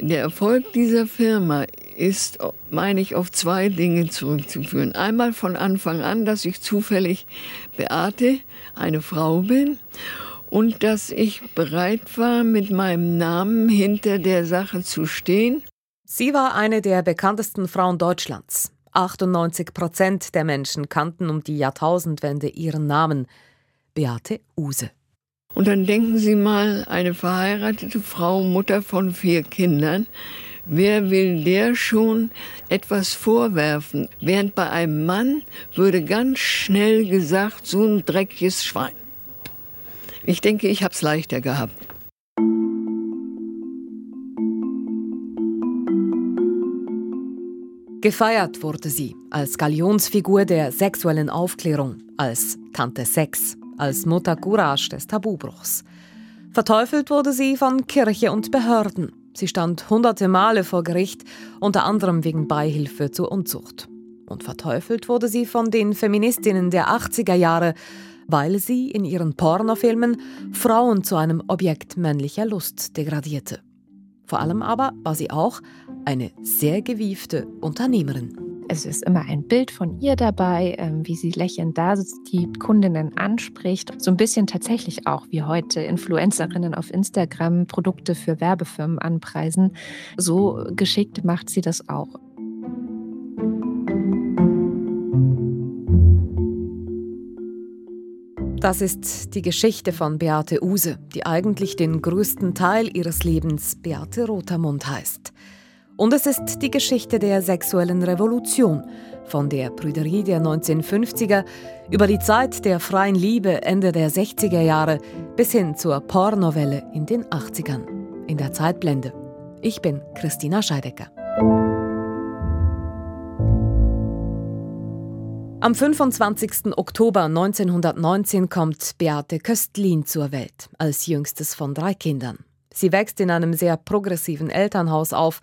Der Erfolg dieser Firma ist, meine ich, auf zwei Dinge zurückzuführen. Einmal von Anfang an, dass ich zufällig Beate, eine Frau bin und dass ich bereit war, mit meinem Namen hinter der Sache zu stehen. Sie war eine der bekanntesten Frauen Deutschlands. 98 Prozent der Menschen kannten um die Jahrtausendwende ihren Namen. Beate Use. Und dann denken Sie mal, eine verheiratete Frau, Mutter von vier Kindern, wer will der schon etwas vorwerfen? Während bei einem Mann würde ganz schnell gesagt, so ein dreckiges Schwein. Ich denke, ich habe es leichter gehabt. Gefeiert wurde sie als Galionsfigur der sexuellen Aufklärung, als Tante Sex, als Mutter Courage des Tabubruchs. Verteufelt wurde sie von Kirche und Behörden. Sie stand hunderte Male vor Gericht, unter anderem wegen Beihilfe zur Unzucht. Und verteufelt wurde sie von den Feministinnen der 80er Jahre, weil sie in ihren Pornofilmen Frauen zu einem Objekt männlicher Lust degradierte. Vor allem aber war sie auch eine sehr gewiefte Unternehmerin. Es ist immer ein Bild von ihr dabei, ähm, wie sie lächelnd da sitzt, die Kundinnen anspricht. So ein bisschen tatsächlich auch wie heute Influencerinnen auf Instagram Produkte für Werbefirmen anpreisen. So geschickt macht sie das auch. Das ist die Geschichte von Beate Use, die eigentlich den größten Teil ihres Lebens Beate Rotermund heißt. Und es ist die Geschichte der sexuellen Revolution, von der Prüderie der 1950er über die Zeit der freien Liebe Ende der 60er Jahre bis hin zur Pornowelle in den 80ern. In der Zeitblende. Ich bin Christina Scheidecker. Am 25. Oktober 1919 kommt Beate Köstlin zur Welt, als jüngstes von drei Kindern. Sie wächst in einem sehr progressiven Elternhaus auf.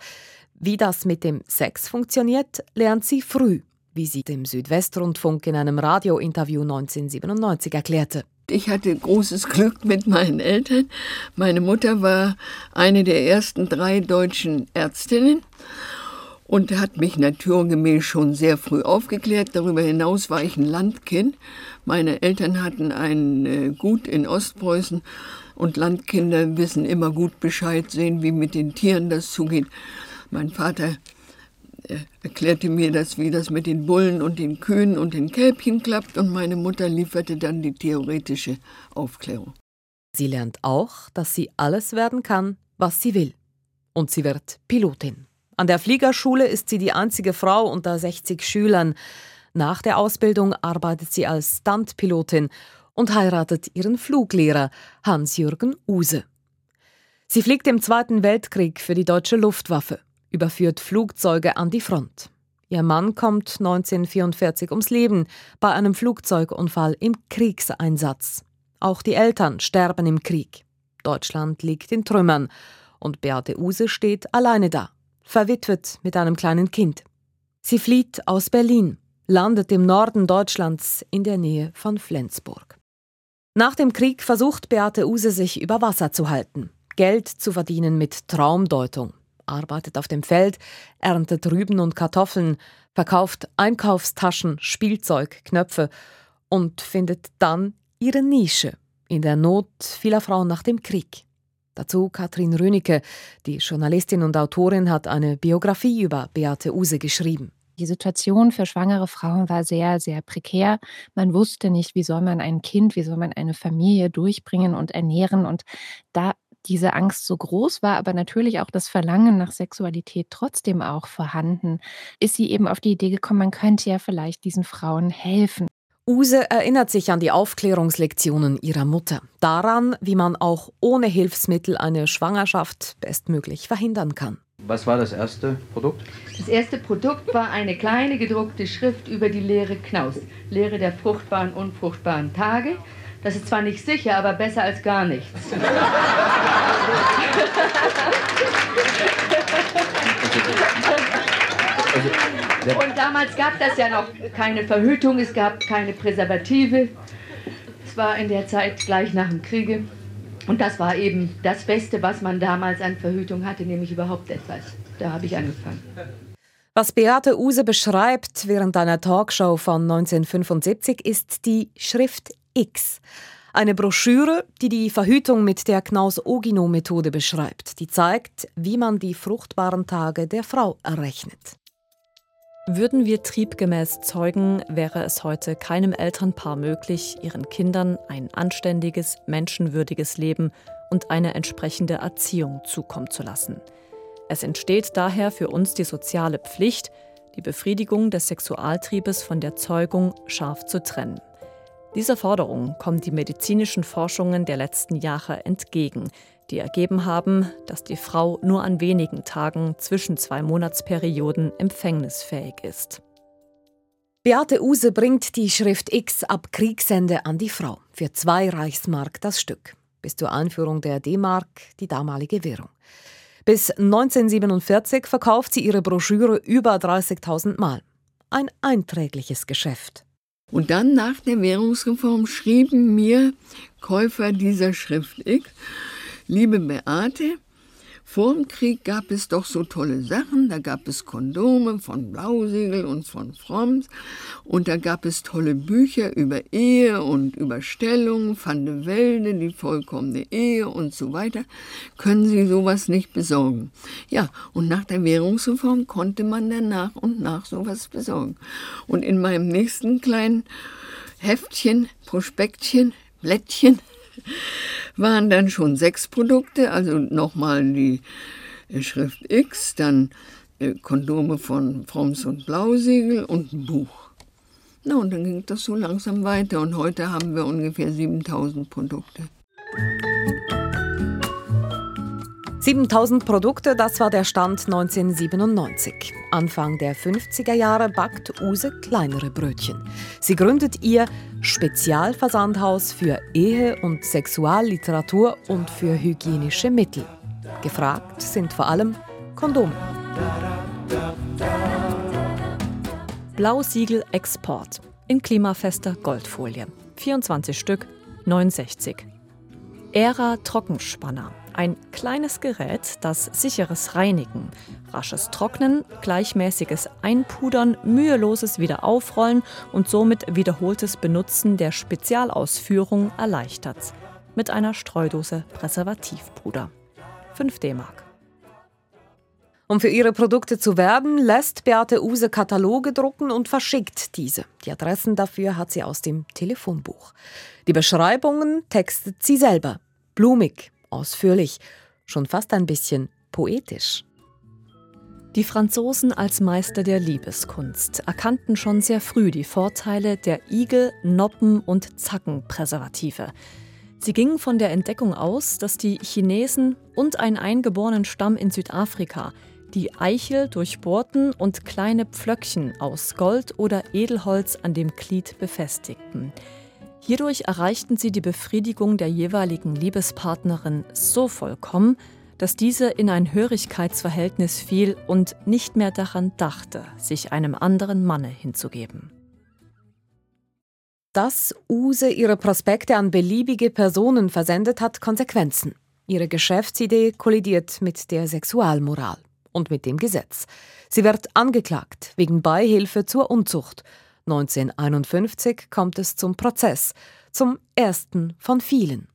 Wie das mit dem Sex funktioniert, lernt sie früh, wie sie dem Südwestrundfunk in einem Radiointerview 1997 erklärte. Ich hatte großes Glück mit meinen Eltern. Meine Mutter war eine der ersten drei deutschen Ärztinnen und hat mich naturgemäß schon sehr früh aufgeklärt. Darüber hinaus war ich ein Landkind. Meine Eltern hatten ein äh, Gut in Ostpreußen und Landkinder wissen immer gut Bescheid, sehen, wie mit den Tieren das zugeht. Mein Vater äh, erklärte mir das, wie das mit den Bullen und den Kühen und den Kälbchen klappt und meine Mutter lieferte dann die theoretische Aufklärung. Sie lernt auch, dass sie alles werden kann, was sie will. Und sie wird Pilotin. An der Fliegerschule ist sie die einzige Frau unter 60 Schülern. Nach der Ausbildung arbeitet sie als Stuntpilotin und heiratet ihren Fluglehrer Hans-Jürgen Use. Sie fliegt im Zweiten Weltkrieg für die deutsche Luftwaffe, überführt Flugzeuge an die Front. Ihr Mann kommt 1944 ums Leben bei einem Flugzeugunfall im Kriegseinsatz. Auch die Eltern sterben im Krieg. Deutschland liegt in Trümmern und Beate Use steht alleine da verwitwet mit einem kleinen Kind. Sie flieht aus Berlin, landet im Norden Deutschlands in der Nähe von Flensburg. Nach dem Krieg versucht Beate Use sich über Wasser zu halten, Geld zu verdienen mit Traumdeutung, arbeitet auf dem Feld, erntet Rüben und Kartoffeln, verkauft Einkaufstaschen, Spielzeug, Knöpfe und findet dann ihre Nische in der Not vieler Frauen nach dem Krieg. Dazu Katrin Rönecke, die Journalistin und Autorin, hat eine Biografie über Beate Use geschrieben. Die Situation für schwangere Frauen war sehr, sehr prekär. Man wusste nicht, wie soll man ein Kind, wie soll man eine Familie durchbringen und ernähren. Und da diese Angst so groß war, aber natürlich auch das Verlangen nach Sexualität trotzdem auch vorhanden, ist sie eben auf die Idee gekommen, man könnte ja vielleicht diesen Frauen helfen. Use erinnert sich an die Aufklärungslektionen ihrer Mutter, daran, wie man auch ohne Hilfsmittel eine Schwangerschaft bestmöglich verhindern kann. Was war das erste Produkt? Das erste Produkt war eine kleine gedruckte Schrift über die Lehre Knaus, Lehre der fruchtbaren, unfruchtbaren Tage. Das ist zwar nicht sicher, aber besser als gar nichts. Also, und damals gab das ja noch keine Verhütung, es gab keine Präservative. Es war in der Zeit gleich nach dem Kriege. Und das war eben das Beste, was man damals an Verhütung hatte, nämlich überhaupt etwas. Da habe ich angefangen. Was Beate Use beschreibt während einer Talkshow von 1975 ist die Schrift X. Eine Broschüre, die die Verhütung mit der Knaus-Ogino-Methode beschreibt, die zeigt, wie man die fruchtbaren Tage der Frau errechnet. Würden wir triebgemäß zeugen, wäre es heute keinem Elternpaar möglich, ihren Kindern ein anständiges, menschenwürdiges Leben und eine entsprechende Erziehung zukommen zu lassen. Es entsteht daher für uns die soziale Pflicht, die Befriedigung des Sexualtriebes von der Zeugung scharf zu trennen. Dieser Forderung kommen die medizinischen Forschungen der letzten Jahre entgegen, die ergeben haben, dass die Frau nur an wenigen Tagen zwischen zwei Monatsperioden empfängnisfähig ist. Beate Use bringt die Schrift X ab Kriegsende an die Frau für zwei Reichsmark das Stück. Bis zur Einführung der D-Mark die damalige Währung. Bis 1947 verkauft sie ihre Broschüre über 30.000 Mal. Ein einträgliches Geschäft. Und dann nach der Währungsreform schrieben mir Käufer dieser Schrift X, Liebe Beate, vor dem Krieg gab es doch so tolle Sachen. Da gab es Kondome von Blausiegel und von Fromms. Und da gab es tolle Bücher über Ehe und über Stellung, Van de Welde, die vollkommene Ehe und so weiter. Können Sie sowas nicht besorgen? Ja, und nach der Währungsreform konnte man dann nach und nach sowas besorgen. Und in meinem nächsten kleinen Heftchen, Prospektchen, Blättchen, waren dann schon sechs Produkte, also nochmal die äh, Schrift X, dann äh, Kondome von Fromms und Blausiegel und ein Buch. Na, und dann ging das so langsam weiter und heute haben wir ungefähr 7000 Produkte. 7000 Produkte, das war der Stand 1997. Anfang der 50er Jahre backt Use kleinere Brötchen. Sie gründet ihr Spezialversandhaus für Ehe- und Sexualliteratur und für hygienische Mittel. Gefragt sind vor allem Kondome. Blausiegel Export in klimafester Goldfolie. 24 Stück, 69. Ära Trockenspanner ein kleines Gerät, das sicheres Reinigen, rasches Trocknen, gleichmäßiges Einpudern, müheloses Wiederaufrollen und somit wiederholtes Benutzen der Spezialausführung erleichtert. Mit einer Streudose Präservativpuder. 5 D-Mark. Um für ihre Produkte zu werben, lässt Beate Use Kataloge drucken und verschickt diese. Die Adressen dafür hat sie aus dem Telefonbuch. Die Beschreibungen textet sie selber. Blumig, ausführlich, schon fast ein bisschen poetisch. Die Franzosen als Meister der Liebeskunst erkannten schon sehr früh die Vorteile der Igel-, Noppen- und Zackenpräservative. Sie gingen von der Entdeckung aus, dass die Chinesen und ein eingeborenen Stamm in Südafrika die Eichel durchbohrten und kleine Pflöckchen aus Gold oder Edelholz an dem Glied befestigten. Hierdurch erreichten sie die Befriedigung der jeweiligen Liebespartnerin so vollkommen, dass diese in ein Hörigkeitsverhältnis fiel und nicht mehr daran dachte, sich einem anderen Manne hinzugeben. Dass Use ihre Prospekte an beliebige Personen versendet, hat Konsequenzen. Ihre Geschäftsidee kollidiert mit der Sexualmoral und mit dem Gesetz. Sie wird angeklagt wegen Beihilfe zur Unzucht 1951 kommt es zum Prozess, zum ersten von vielen.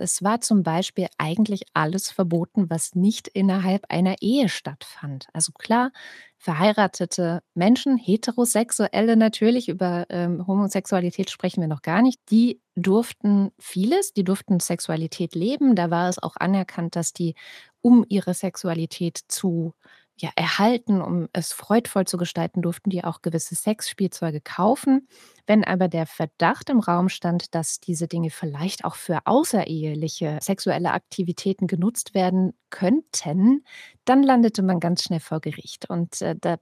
Es war zum Beispiel eigentlich alles verboten, was nicht innerhalb einer Ehe stattfand. Also klar, verheiratete Menschen, heterosexuelle natürlich, über ähm, Homosexualität sprechen wir noch gar nicht, die durften vieles, die durften Sexualität leben. Da war es auch anerkannt, dass die, um ihre Sexualität zu ja, erhalten, um es freudvoll zu gestalten, durften die auch gewisse Sexspielzeuge kaufen. Wenn aber der Verdacht im Raum stand, dass diese Dinge vielleicht auch für außereheliche sexuelle Aktivitäten genutzt werden könnten, dann landete man ganz schnell vor Gericht. Und äh, da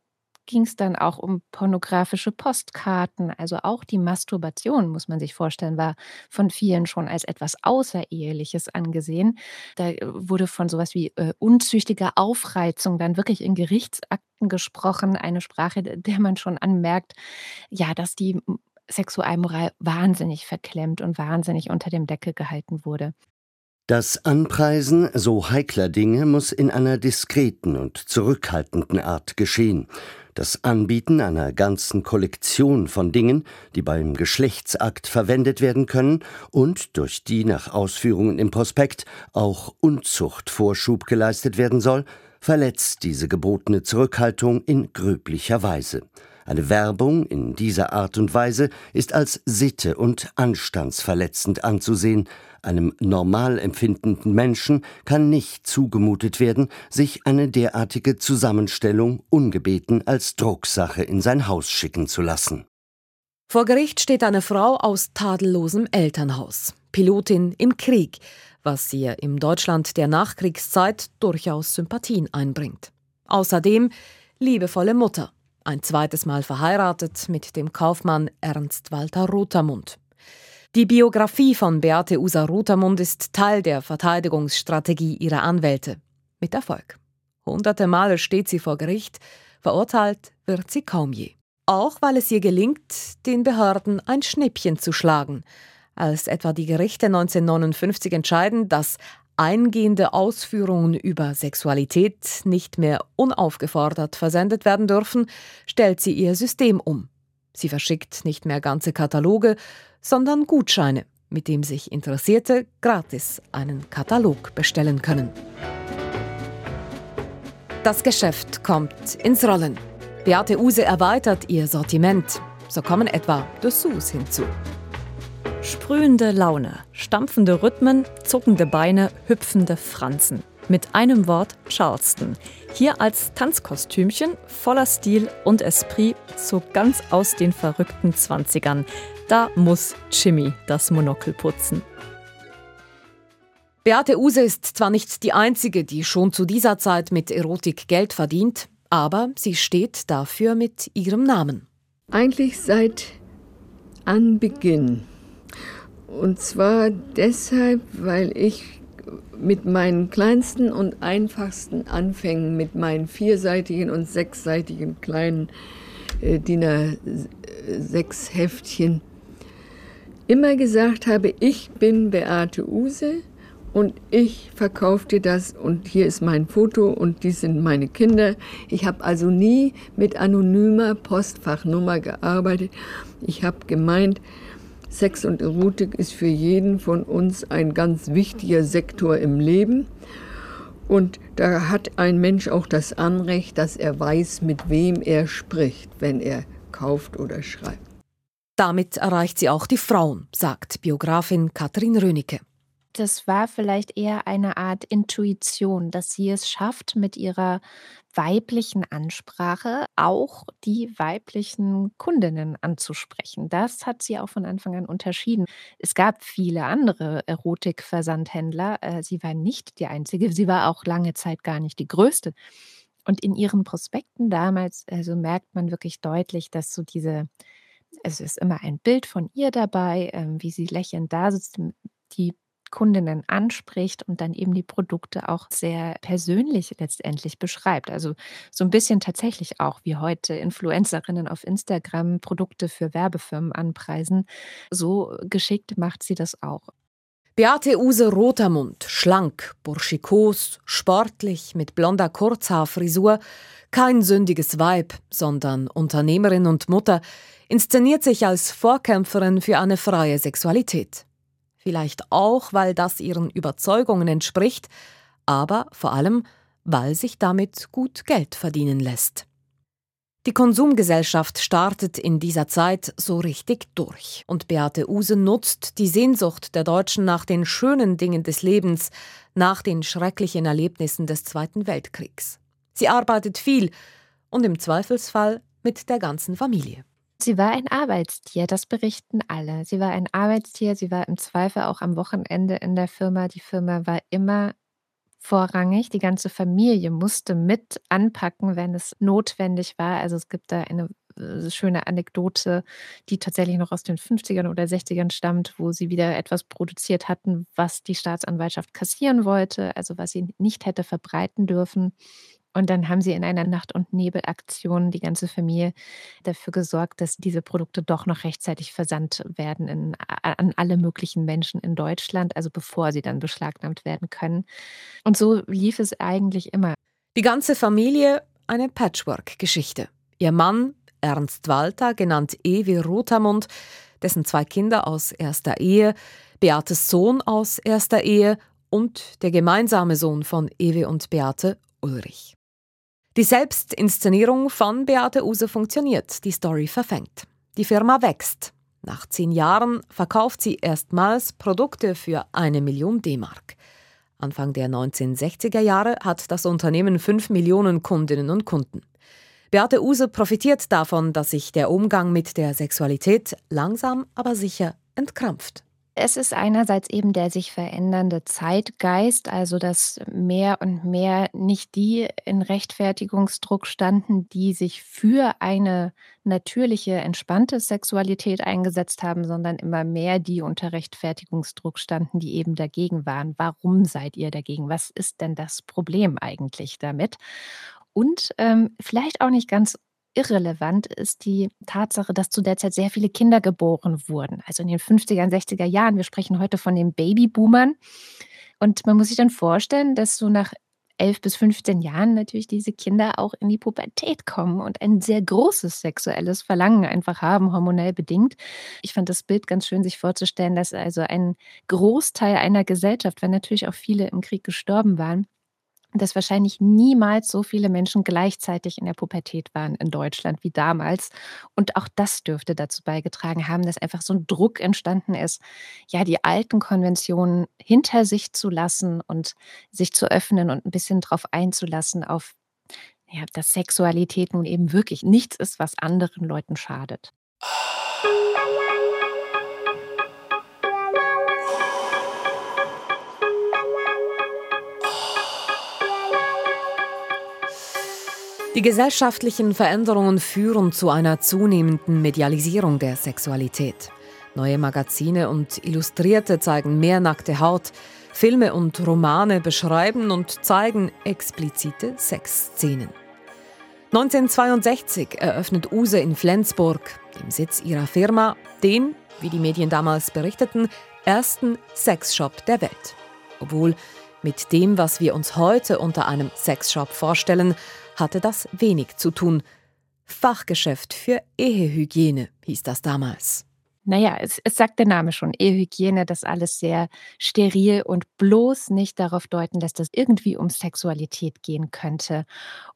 ging es dann auch um pornografische Postkarten. Also auch die Masturbation, muss man sich vorstellen, war von vielen schon als etwas Außereheliches angesehen. Da äh, wurde von sowas wie äh, unzüchtiger Aufreizung dann wirklich in Gerichtsakten gesprochen. Eine Sprache, der man schon anmerkt, ja, dass die Sexualmoral wahnsinnig verklemmt und wahnsinnig unter dem Deckel gehalten wurde. Das Anpreisen so heikler Dinge muss in einer diskreten und zurückhaltenden Art geschehen. Das Anbieten einer ganzen Kollektion von Dingen, die beim Geschlechtsakt verwendet werden können und durch die nach Ausführungen im Prospekt auch Unzuchtvorschub geleistet werden soll, verletzt diese gebotene Zurückhaltung in gröblicher Weise. Eine Werbung in dieser Art und Weise ist als sitte- und anstandsverletzend anzusehen. Einem normal empfindenden Menschen kann nicht zugemutet werden, sich eine derartige Zusammenstellung ungebeten als Drucksache in sein Haus schicken zu lassen. Vor Gericht steht eine Frau aus tadellosem Elternhaus, Pilotin im Krieg, was ihr im Deutschland der Nachkriegszeit durchaus Sympathien einbringt. Außerdem liebevolle Mutter ein zweites Mal verheiratet mit dem Kaufmann Ernst Walter Rotermund. Die Biografie von Beate Usa Rotermund ist Teil der Verteidigungsstrategie ihrer Anwälte. Mit Erfolg. Hunderte Male steht sie vor Gericht, verurteilt wird sie kaum je. Auch weil es ihr gelingt, den Behörden ein Schnippchen zu schlagen, als etwa die Gerichte 1959 entscheiden, dass eingehende Ausführungen über Sexualität nicht mehr unaufgefordert versendet werden dürfen, stellt sie ihr System um. Sie verschickt nicht mehr ganze Kataloge, sondern Gutscheine, mit dem sich Interessierte gratis einen Katalog bestellen können. Das Geschäft kommt ins Rollen. Beate Use erweitert ihr Sortiment. So kommen etwa Dessous hinzu. Sprühende Laune, stampfende Rhythmen, zuckende Beine, hüpfende Franzen. Mit einem Wort Charleston. Hier als Tanzkostümchen, voller Stil und Esprit, so ganz aus den verrückten Zwanzigern. Da muss Jimmy das Monokel putzen. Beate Use ist zwar nicht die einzige, die schon zu dieser Zeit mit Erotik Geld verdient, aber sie steht dafür mit ihrem Namen. Eigentlich seit Anbeginn und zwar deshalb, weil ich mit meinen kleinsten und einfachsten Anfängen, mit meinen vierseitigen und sechsseitigen kleinen äh, DIN A6 Heftchen, immer gesagt habe, ich bin Beate Use und ich verkaufe dir das und hier ist mein Foto und dies sind meine Kinder. Ich habe also nie mit anonymer Postfachnummer gearbeitet. Ich habe gemeint, Sex und Erotik ist für jeden von uns ein ganz wichtiger Sektor im Leben. Und da hat ein Mensch auch das Anrecht, dass er weiß, mit wem er spricht, wenn er kauft oder schreibt. Damit erreicht sie auch die Frauen, sagt Biografin Katrin Rönecke das war vielleicht eher eine Art Intuition, dass sie es schafft, mit ihrer weiblichen Ansprache auch die weiblichen Kundinnen anzusprechen. Das hat sie auch von Anfang an unterschieden. Es gab viele andere Erotikversandhändler. Äh, sie war nicht die einzige. Sie war auch lange Zeit gar nicht die größte. Und in ihren Prospekten damals, also merkt man wirklich deutlich, dass so diese, es ist immer ein Bild von ihr dabei, ähm, wie sie lächelnd da sitzt. Die Kundinnen anspricht und dann eben die Produkte auch sehr persönlich letztendlich beschreibt. Also so ein bisschen tatsächlich auch wie heute Influencerinnen auf Instagram Produkte für Werbefirmen anpreisen. So geschickt macht sie das auch. Beate Use Rotermund, schlank, burschikos, sportlich, mit blonder Kurzhaarfrisur, kein sündiges Weib, sondern Unternehmerin und Mutter, inszeniert sich als Vorkämpferin für eine freie Sexualität. Vielleicht auch, weil das ihren Überzeugungen entspricht, aber vor allem, weil sich damit gut Geld verdienen lässt. Die Konsumgesellschaft startet in dieser Zeit so richtig durch und Beate Use nutzt die Sehnsucht der Deutschen nach den schönen Dingen des Lebens, nach den schrecklichen Erlebnissen des Zweiten Weltkriegs. Sie arbeitet viel und im Zweifelsfall mit der ganzen Familie. Sie war ein Arbeitstier, das berichten alle. Sie war ein Arbeitstier, sie war im Zweifel auch am Wochenende in der Firma. Die Firma war immer vorrangig. Die ganze Familie musste mit anpacken, wenn es notwendig war. Also es gibt da eine äh, schöne Anekdote, die tatsächlich noch aus den 50ern oder 60ern stammt, wo sie wieder etwas produziert hatten, was die Staatsanwaltschaft kassieren wollte, also was sie nicht hätte verbreiten dürfen. Und dann haben sie in einer Nacht- und Nebelaktion die ganze Familie dafür gesorgt, dass diese Produkte doch noch rechtzeitig versandt werden in, an alle möglichen Menschen in Deutschland, also bevor sie dann beschlagnahmt werden können. Und so lief es eigentlich immer. Die ganze Familie eine Patchwork-Geschichte. Ihr Mann, Ernst Walter, genannt Ewi Rotermund, dessen zwei Kinder aus erster Ehe, Beates Sohn aus erster Ehe und der gemeinsame Sohn von Ewi und Beate, Ulrich. Die Selbstinszenierung von Beate Use funktioniert, die Story verfängt. Die Firma wächst. Nach zehn Jahren verkauft sie erstmals Produkte für eine Million D-Mark. Anfang der 1960er Jahre hat das Unternehmen fünf Millionen Kundinnen und Kunden. Beate Use profitiert davon, dass sich der Umgang mit der Sexualität langsam aber sicher entkrampft. Es ist einerseits eben der sich verändernde Zeitgeist, also dass mehr und mehr nicht die in Rechtfertigungsdruck standen, die sich für eine natürliche, entspannte Sexualität eingesetzt haben, sondern immer mehr die unter Rechtfertigungsdruck standen, die eben dagegen waren. Warum seid ihr dagegen? Was ist denn das Problem eigentlich damit? Und ähm, vielleicht auch nicht ganz irrelevant ist die Tatsache, dass zu der Zeit sehr viele Kinder geboren wurden. Also in den 50er und 60er Jahren. Wir sprechen heute von den Babyboomern. Und man muss sich dann vorstellen, dass so nach 11 bis 15 Jahren natürlich diese Kinder auch in die Pubertät kommen und ein sehr großes sexuelles Verlangen einfach haben, hormonell bedingt. Ich fand das Bild ganz schön, sich vorzustellen, dass also ein Großteil einer Gesellschaft, weil natürlich auch viele im Krieg gestorben waren, dass wahrscheinlich niemals so viele Menschen gleichzeitig in der Pubertät waren in Deutschland wie damals. Und auch das dürfte dazu beigetragen haben, dass einfach so ein Druck entstanden ist, ja, die alten Konventionen hinter sich zu lassen und sich zu öffnen und ein bisschen drauf einzulassen, auf ja, dass Sexualität nun eben wirklich nichts ist, was anderen Leuten schadet. Die gesellschaftlichen Veränderungen führen zu einer zunehmenden Medialisierung der Sexualität. Neue Magazine und Illustrierte zeigen mehr nackte Haut. Filme und Romane beschreiben und zeigen explizite Sexszenen. 1962 eröffnet Use in Flensburg, dem Sitz ihrer Firma, den, wie die Medien damals berichteten, ersten Sexshop der Welt. Obwohl mit dem, was wir uns heute unter einem Sexshop vorstellen, hatte das wenig zu tun. Fachgeschäft für Ehehygiene hieß das damals. Naja, es, es sagt der Name schon, Ehehygiene, das alles sehr steril und bloß nicht darauf deuten, dass das irgendwie um Sexualität gehen könnte.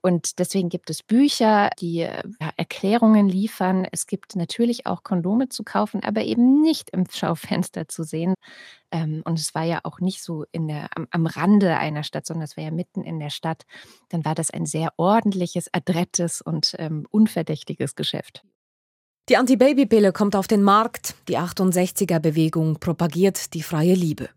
Und deswegen gibt es Bücher, die ja, Erklärungen liefern. Es gibt natürlich auch Kondome zu kaufen, aber eben nicht im Schaufenster zu sehen. Ähm, und es war ja auch nicht so in der, am, am Rande einer Stadt, sondern es war ja mitten in der Stadt. Dann war das ein sehr ordentliches, adrettes und ähm, unverdächtiges Geschäft. Die Anti-Baby-Pille kommt auf den Markt. Die 68er-Bewegung propagiert die freie Liebe.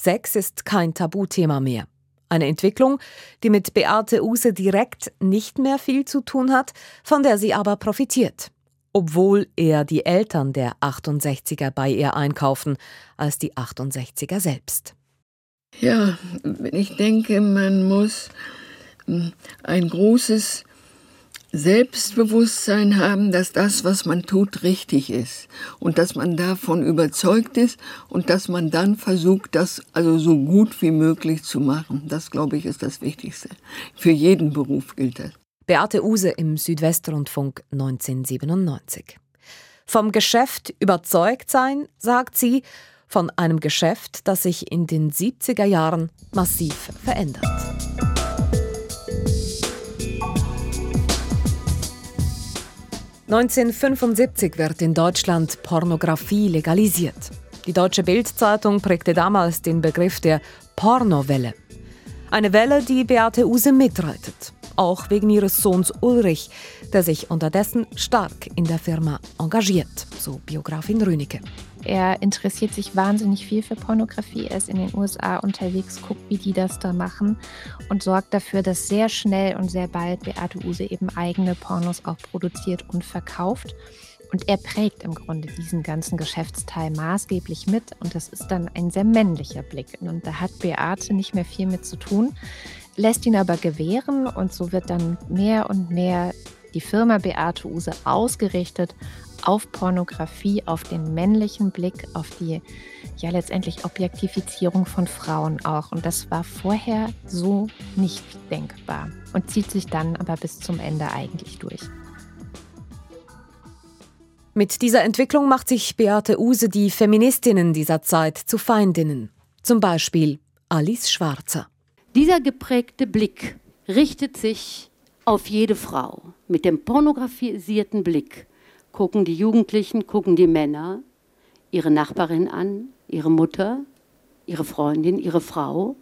Sex ist kein Tabuthema mehr. Eine Entwicklung, die mit Beate Use direkt nicht mehr viel zu tun hat, von der sie aber profitiert. Obwohl eher die Eltern der 68er bei ihr einkaufen, als die 68er selbst. Ja, ich denke, man muss hm, ein großes Selbstbewusstsein haben, dass das, was man tut, richtig ist und dass man davon überzeugt ist und dass man dann versucht, das also so gut wie möglich zu machen. Das, glaube ich, ist das Wichtigste. Für jeden Beruf gilt das. Beate Use im Südwestrundfunk 1997. Vom Geschäft überzeugt sein, sagt sie, von einem Geschäft, das sich in den 70er Jahren massiv verändert. 1975 wird in Deutschland Pornografie legalisiert. Die Deutsche Bildzeitung prägte damals den Begriff der Pornowelle. Eine Welle, die Beate Use mitreitet, auch wegen ihres Sohns Ulrich, der sich unterdessen stark in der Firma engagiert, so Biografin Rönecke. Er interessiert sich wahnsinnig viel für Pornografie. Er ist in den USA unterwegs, guckt, wie die das da machen und sorgt dafür, dass sehr schnell und sehr bald Beate Use eben eigene Pornos auch produziert und verkauft. Und er prägt im Grunde diesen ganzen Geschäftsteil maßgeblich mit. Und das ist dann ein sehr männlicher Blick. Und da hat Beate nicht mehr viel mit zu tun. lässt ihn aber gewähren und so wird dann mehr und mehr die Firma Beate Use ausgerichtet auf Pornografie, auf den männlichen Blick, auf die ja letztendlich Objektifizierung von Frauen auch. Und das war vorher so nicht denkbar und zieht sich dann aber bis zum Ende eigentlich durch. Mit dieser Entwicklung macht sich Beate Use die Feministinnen dieser Zeit zu Feindinnen. Zum Beispiel Alice Schwarzer. Dieser geprägte Blick richtet sich auf jede Frau. Mit dem pornografisierten Blick gucken die Jugendlichen, gucken die Männer ihre Nachbarin an, ihre Mutter, ihre Freundin, ihre Frau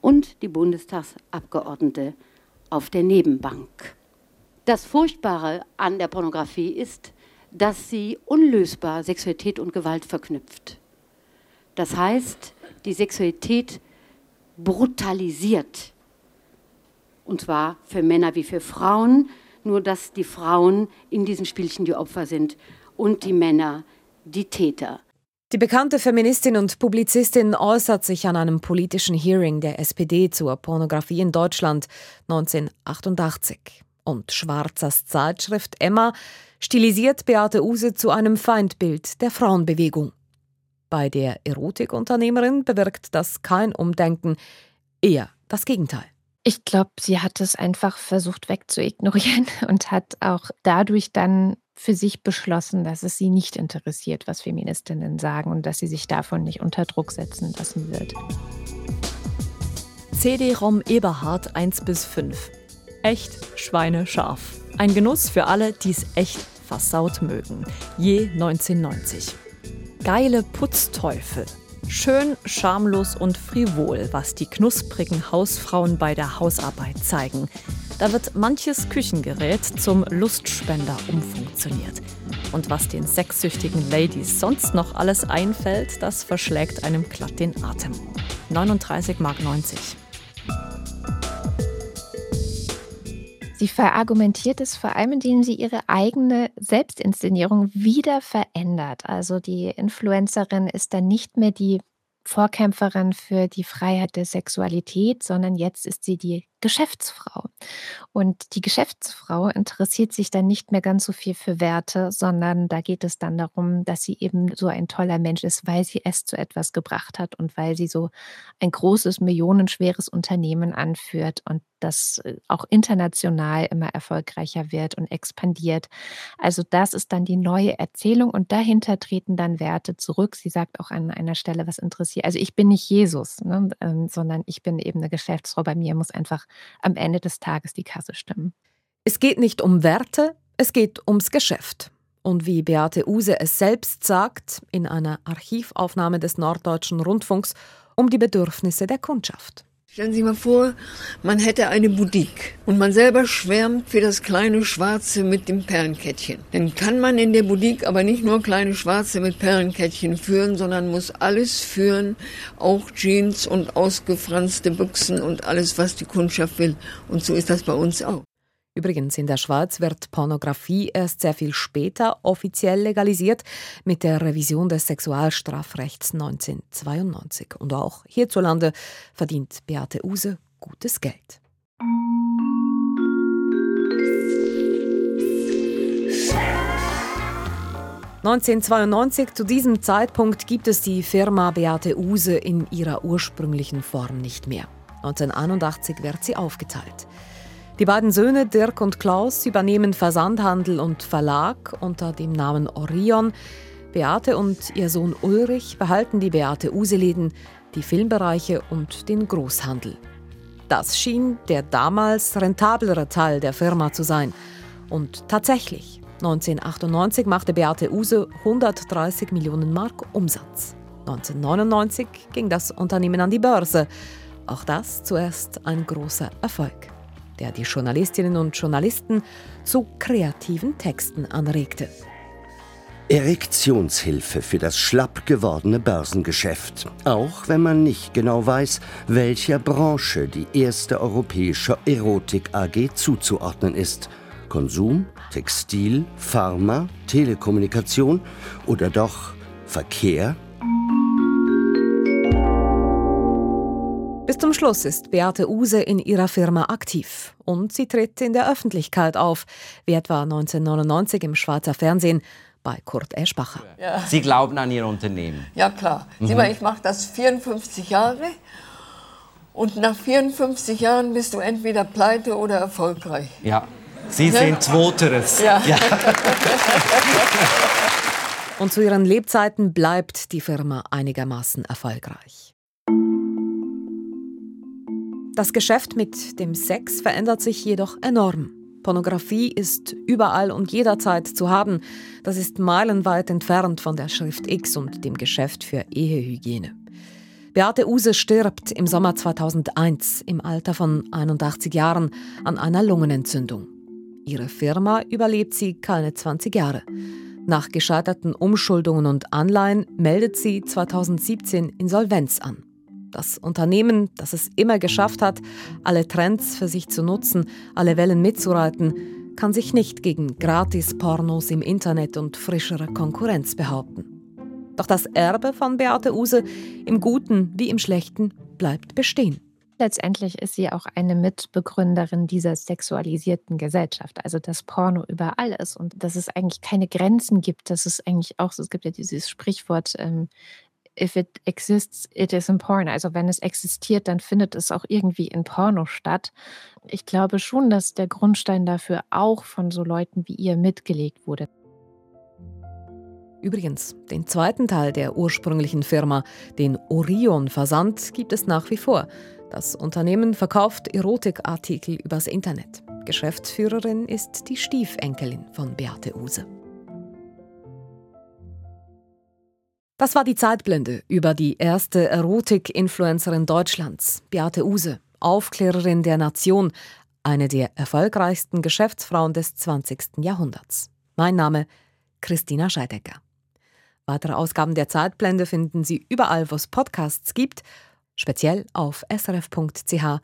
und die Bundestagsabgeordnete auf der Nebenbank. Das Furchtbare an der Pornografie ist, dass sie unlösbar Sexualität und Gewalt verknüpft. Das heißt, die Sexualität brutalisiert. Und zwar für Männer wie für Frauen, nur dass die Frauen in diesen Spielchen die Opfer sind und die Männer die Täter. Die bekannte Feministin und Publizistin äußert sich an einem politischen Hearing der SPD zur Pornografie in Deutschland 1988. Und Schwarzers Zeitschrift Emma stilisiert Beate Use zu einem Feindbild der Frauenbewegung. Bei der Erotikunternehmerin bewirkt das kein Umdenken, eher das Gegenteil. Ich glaube, sie hat es einfach versucht wegzuignorieren und hat auch dadurch dann für sich beschlossen, dass es sie nicht interessiert, was Feministinnen sagen und dass sie sich davon nicht unter Druck setzen lassen wird. CD-ROM Eberhard 1 bis 5. Echt schweinescharf. Ein Genuss für alle, die es echt versaut mögen. Je 1990. Geile Putzteufel. Schön, schamlos und frivol, was die knusprigen Hausfrauen bei der Hausarbeit zeigen. Da wird manches Küchengerät zum Lustspender umfunktioniert. Und was den sexsüchtigen Ladies sonst noch alles einfällt, das verschlägt einem glatt den Atem. 39,90 Mark. Sie verargumentiert es vor allem, indem sie ihre eigene Selbstinszenierung wieder verändert. Also die Influencerin ist dann nicht mehr die Vorkämpferin für die Freiheit der Sexualität, sondern jetzt ist sie die Geschäftsfrau. Und die Geschäftsfrau interessiert sich dann nicht mehr ganz so viel für Werte, sondern da geht es dann darum, dass sie eben so ein toller Mensch ist, weil sie es zu etwas gebracht hat und weil sie so ein großes, millionenschweres Unternehmen anführt und das äh, auch international immer erfolgreicher wird und expandiert. Also das ist dann die neue Erzählung und dahinter treten dann Werte zurück. Sie sagt auch an einer Stelle, was interessiert. Also ich bin nicht Jesus, ne, ähm, sondern ich bin eben eine Geschäftsfrau. Bei mir muss einfach am Ende des Tages die Kasse stimmen. Es geht nicht um Werte, es geht ums Geschäft. Und wie Beate Use es selbst sagt, in einer Archivaufnahme des Norddeutschen Rundfunks, um die Bedürfnisse der Kundschaft. Stellen Sie sich mal vor, man hätte eine Boutique und man selber schwärmt für das kleine Schwarze mit dem Perlenkettchen. Dann kann man in der Boutique aber nicht nur kleine Schwarze mit Perlenkettchen führen, sondern muss alles führen, auch Jeans und ausgefranste Büchsen und alles, was die Kundschaft will. Und so ist das bei uns auch. Übrigens, in der Schweiz wird Pornografie erst sehr viel später offiziell legalisiert mit der Revision des Sexualstrafrechts 1992. Und auch hierzulande verdient Beate Use gutes Geld. (1992) Zu diesem Zeitpunkt gibt es die Firma Beate Use in ihrer ursprünglichen Form nicht mehr. 1981 wird sie aufgeteilt. Die beiden Söhne Dirk und Klaus übernehmen Versandhandel und Verlag unter dem Namen Orion. Beate und ihr Sohn Ulrich behalten die Beate Useläden, die Filmbereiche und den Großhandel. Das schien der damals rentablere Teil der Firma zu sein. Und tatsächlich, 1998 machte Beate Use 130 Millionen Mark Umsatz. 1999 ging das Unternehmen an die Börse. Auch das zuerst ein großer Erfolg der die Journalistinnen und Journalisten zu kreativen Texten anregte. Erektionshilfe für das schlapp gewordene Börsengeschäft, auch wenn man nicht genau weiß, welcher Branche die erste europäische Erotik AG zuzuordnen ist. Konsum, Textil, Pharma, Telekommunikation oder doch Verkehr? Bis zum Schluss ist Beate Use in ihrer Firma aktiv und sie tritt in der Öffentlichkeit auf, wie etwa 1999 im Schweizer Fernsehen bei Kurt Eschbacher. Ja. Sie glauben an Ihr Unternehmen? Ja, klar. Mhm. Sieh mal, ich mache das 54 Jahre und nach 54 Jahren bist du entweder pleite oder erfolgreich. Ja, Sie ne? sind Zweiteres. Ja. ja. und zu ihren Lebzeiten bleibt die Firma einigermaßen erfolgreich. Das Geschäft mit dem Sex verändert sich jedoch enorm. Pornografie ist überall und jederzeit zu haben. Das ist meilenweit entfernt von der Schrift X und dem Geschäft für Ehehygiene. Beate Use stirbt im Sommer 2001 im Alter von 81 Jahren an einer Lungenentzündung. Ihre Firma überlebt sie keine 20 Jahre. Nach gescheiterten Umschuldungen und Anleihen meldet sie 2017 Insolvenz an. Das Unternehmen, das es immer geschafft hat, alle Trends für sich zu nutzen, alle Wellen mitzureiten, kann sich nicht gegen Gratis-Pornos im Internet und frischere Konkurrenz behaupten. Doch das Erbe von Beate Use, im Guten wie im Schlechten, bleibt bestehen. Letztendlich ist sie auch eine Mitbegründerin dieser sexualisierten Gesellschaft, also dass Porno überall ist und dass es eigentlich keine Grenzen gibt. Das ist eigentlich auch so, es gibt ja dieses Sprichwort, ähm, if it exists, it is in porn. Also wenn es existiert, dann findet es auch irgendwie in Porno statt. Ich glaube schon, dass der Grundstein dafür auch von so Leuten wie ihr mitgelegt wurde. Übrigens, den zweiten Teil der ursprünglichen Firma, den Orion Versand, gibt es nach wie vor. Das Unternehmen verkauft Erotikartikel übers Internet. Geschäftsführerin ist die Stiefenkelin von Beate Use. Das war die Zeitblende über die erste Erotik-Influencerin Deutschlands, Beate Use, Aufklärerin der Nation, eine der erfolgreichsten Geschäftsfrauen des 20. Jahrhunderts. Mein Name Christina Scheidecker. Weitere Ausgaben der Zeitblende finden Sie überall, wo es Podcasts gibt, speziell auf srf.ch-audio.